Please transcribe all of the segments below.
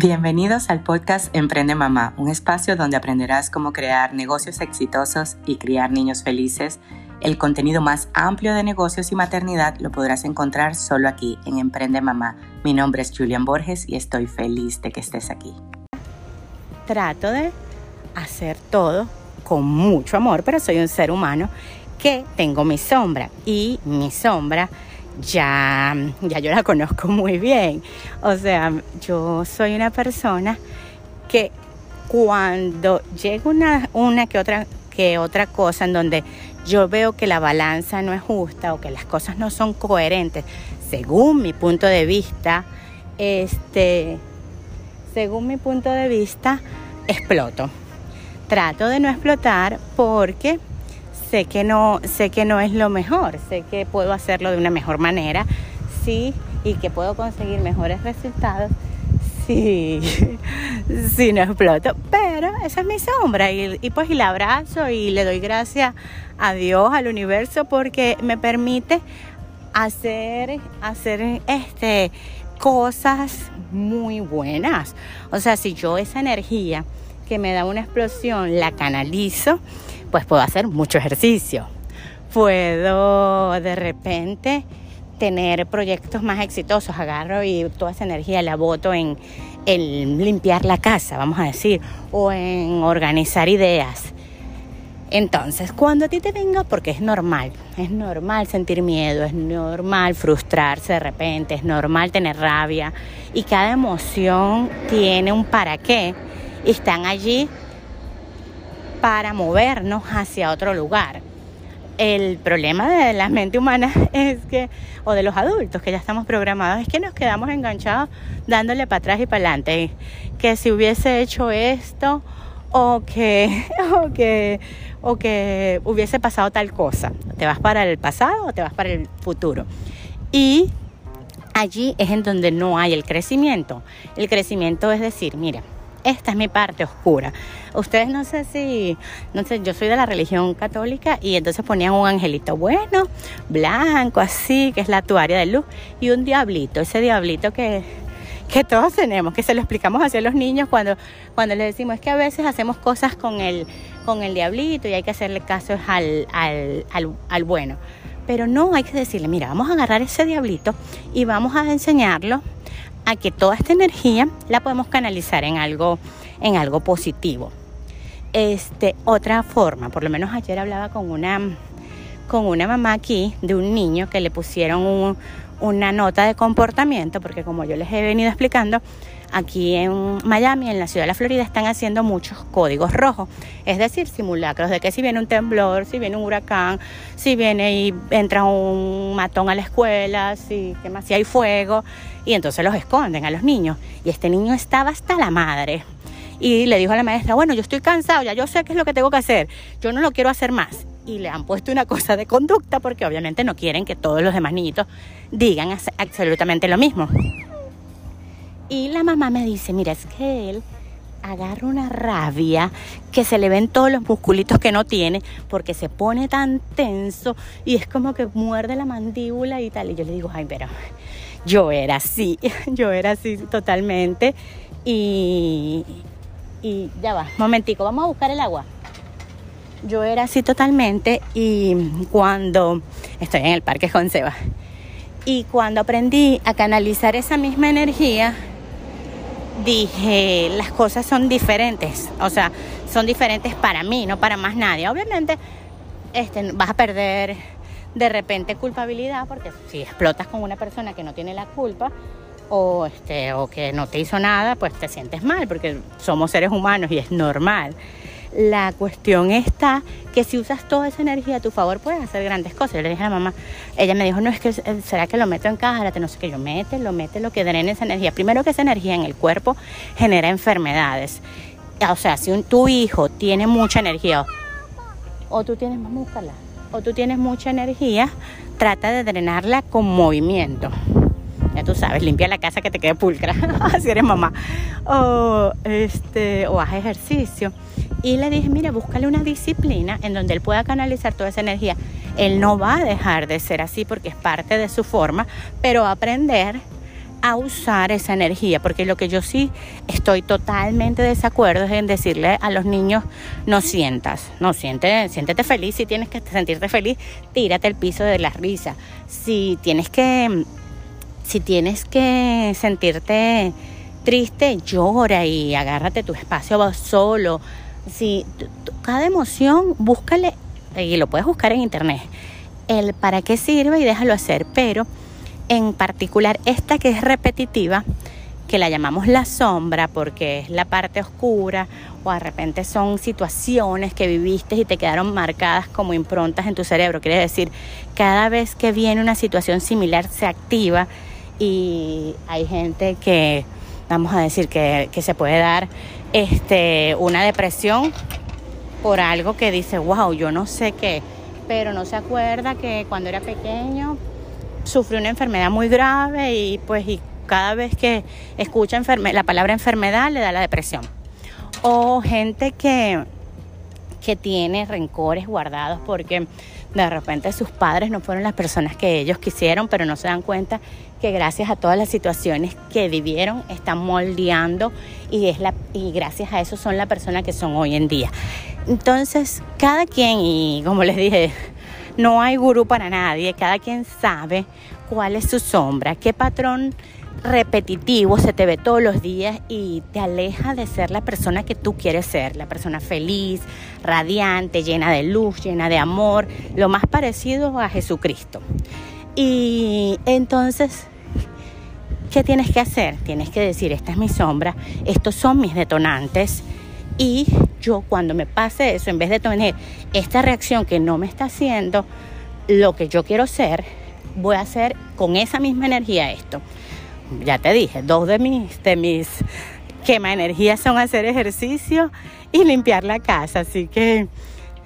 Bienvenidos al podcast Emprende Mamá, un espacio donde aprenderás cómo crear negocios exitosos y criar niños felices. El contenido más amplio de negocios y maternidad lo podrás encontrar solo aquí en Emprende Mamá. Mi nombre es Julian Borges y estoy feliz de que estés aquí. Trato de hacer todo con mucho amor, pero soy un ser humano que tengo mi sombra y mi sombra ya, ya yo la conozco muy bien. O sea, yo soy una persona que cuando llega una, una que otra que otra cosa en donde yo veo que la balanza no es justa o que las cosas no son coherentes, según mi punto de vista, este, según mi punto de vista, exploto. Trato de no explotar porque sé que no, sé que no es lo mejor, sé que puedo hacerlo de una mejor manera, sí, y que puedo conseguir mejores resultados sí, sí no exploto. Pero esa es mi sombra y, y, pues y la abrazo y le doy gracias a Dios, al universo, porque me permite hacer, hacer este, cosas muy buenas. O sea, si yo esa energía que me da una explosión la canalizo, pues puedo hacer mucho ejercicio. Puedo de repente tener proyectos más exitosos, agarro y toda esa energía la boto en, limpiar la casa, vamos a decir, o en organizar ideas. Entonces, cuando a ti te venga, porque es normal, es normal sentir miedo, es normal frustrarse de repente, es normal tener rabia y cada emoción tiene un para qué están allí para movernos hacia otro lugar. El problema de la mente humana es que, o de los adultos que ya estamos programados, es que nos quedamos enganchados dándole para atrás y para adelante. Que si hubiese hecho esto, o que, o que, o que hubiese pasado tal cosa. Te vas para el pasado o te vas para el futuro. Y allí es en donde no hay el crecimiento. El crecimiento es decir, mira, esta es mi parte oscura. Ustedes no sé si, no sé, yo soy de la religión católica y entonces ponían un angelito bueno, blanco, así, que es la tuaria de luz, y un diablito, ese diablito que, que todos tenemos, que se lo explicamos hacia los niños cuando, cuando les decimos es que a veces hacemos cosas con el, con el diablito y hay que hacerle caso al, al, al, al bueno. Pero no hay que decirle, mira, vamos a agarrar ese diablito y vamos a enseñarlo a que toda esta energía la podemos canalizar en algo, en algo positivo. Este, otra forma, por lo menos ayer hablaba con una, con una mamá aquí de un niño que le pusieron una nota de comportamiento, porque como yo les he venido explicando, aquí en Miami, en la ciudad de la Florida, están haciendo muchos códigos rojos, es decir, simulacros de que si viene un temblor, si viene un huracán, si viene y entra un matón a la escuela, si, más? si hay fuego, y entonces los esconden a los niños. Y este niño estaba hasta la madre. Y le dijo a la maestra, bueno, yo estoy cansado, ya yo sé qué es lo que tengo que hacer, yo no lo quiero hacer más. Y le han puesto una cosa de conducta porque obviamente no quieren que todos los demás niñitos digan absolutamente lo mismo. Y la mamá me dice, mira, es que él agarra una rabia que se le ven todos los musculitos que no tiene porque se pone tan tenso y es como que muerde la mandíbula y tal. Y yo le digo, ay, pero yo era así, yo era así totalmente. Y, y ya va, momentico, vamos a buscar el agua. Yo era así totalmente y cuando estoy en el parque con Seba y cuando aprendí a canalizar esa misma energía, dije, las cosas son diferentes, o sea, son diferentes para mí, no para más nadie. Obviamente este, vas a perder de repente culpabilidad porque si explotas con una persona que no tiene la culpa o, este, o que no te hizo nada, pues te sientes mal porque somos seres humanos y es normal. La cuestión está que si usas toda esa energía a tu favor puedes hacer grandes cosas. Yo le dije a la mamá, ella me dijo, no, es que será que lo meto en caja, no sé qué, yo mete, lo mete, lo que drene esa energía. Primero que esa energía en el cuerpo genera enfermedades. O sea, si tu hijo tiene mucha energía, o tú tienes, vamos o tú tienes mucha energía, trata de drenarla con movimiento. Ya tú sabes, limpia la casa que te quede pulcra, si eres mamá. O, este, o haz ejercicio. Y le dije, mira, búscale una disciplina en donde él pueda canalizar toda esa energía. Él no va a dejar de ser así porque es parte de su forma, pero aprender a usar esa energía, porque lo que yo sí estoy totalmente de desacuerdo es en decirle a los niños, no sientas, no siente, siéntete feliz, si tienes que sentirte feliz, tírate el piso de la risa. Si tienes que, si tienes que sentirte triste, llora y agárrate tu espacio solo. Si cada emoción, búscale, y lo puedes buscar en internet, el para qué sirve y déjalo hacer, pero en particular esta que es repetitiva, que la llamamos la sombra porque es la parte oscura o de repente son situaciones que viviste y te quedaron marcadas como improntas en tu cerebro. Quiere decir, cada vez que viene una situación similar se activa y hay gente que, vamos a decir, que, que se puede dar este, una depresión por algo que dice, wow, yo no sé qué, pero no se acuerda que cuando era pequeño sufrió una enfermedad muy grave y pues y cada vez que escucha la palabra enfermedad le da la depresión. O gente que, que tiene rencores guardados porque de repente sus padres no fueron las personas que ellos quisieron, pero no se dan cuenta que gracias a todas las situaciones que vivieron están moldeando y, es la, y gracias a eso son la persona que son hoy en día. Entonces, cada quien, y como les dije, no hay gurú para nadie, cada quien sabe cuál es su sombra, qué patrón repetitivo se te ve todos los días y te aleja de ser la persona que tú quieres ser, la persona feliz, radiante, llena de luz, llena de amor, lo más parecido a Jesucristo. Y entonces, ¿qué tienes que hacer? Tienes que decir, esta es mi sombra, estos son mis detonantes y yo cuando me pase eso, en vez de tener esta reacción que no me está haciendo lo que yo quiero ser, voy a hacer con esa misma energía esto. Ya te dije, dos de mis, de mis quema energías son hacer ejercicio y limpiar la casa. Así que,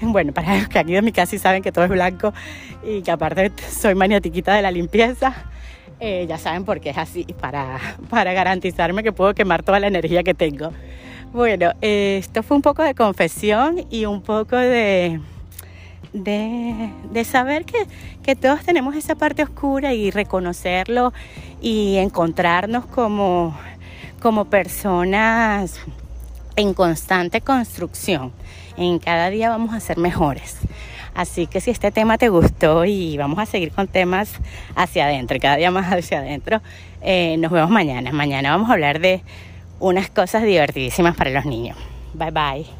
bueno, para los que han ido a mi casa y saben que todo es blanco y que aparte soy maniatiquita de la limpieza, eh, ya saben por qué es así, para, para garantizarme que puedo quemar toda la energía que tengo. Bueno, esto fue un poco de confesión y un poco de, de, saber que, que, todos tenemos esa parte oscura y reconocerlo y encontrarnos como, como personas en constante construcción. En cada día vamos a ser mejores. Así que si este tema te gustó y vamos a seguir con temas hacia adentro, cada día más hacia adentro, eh, nos vemos mañana. Mañana vamos a hablar de unas cosas divertidísimas para los niños. Bye bye.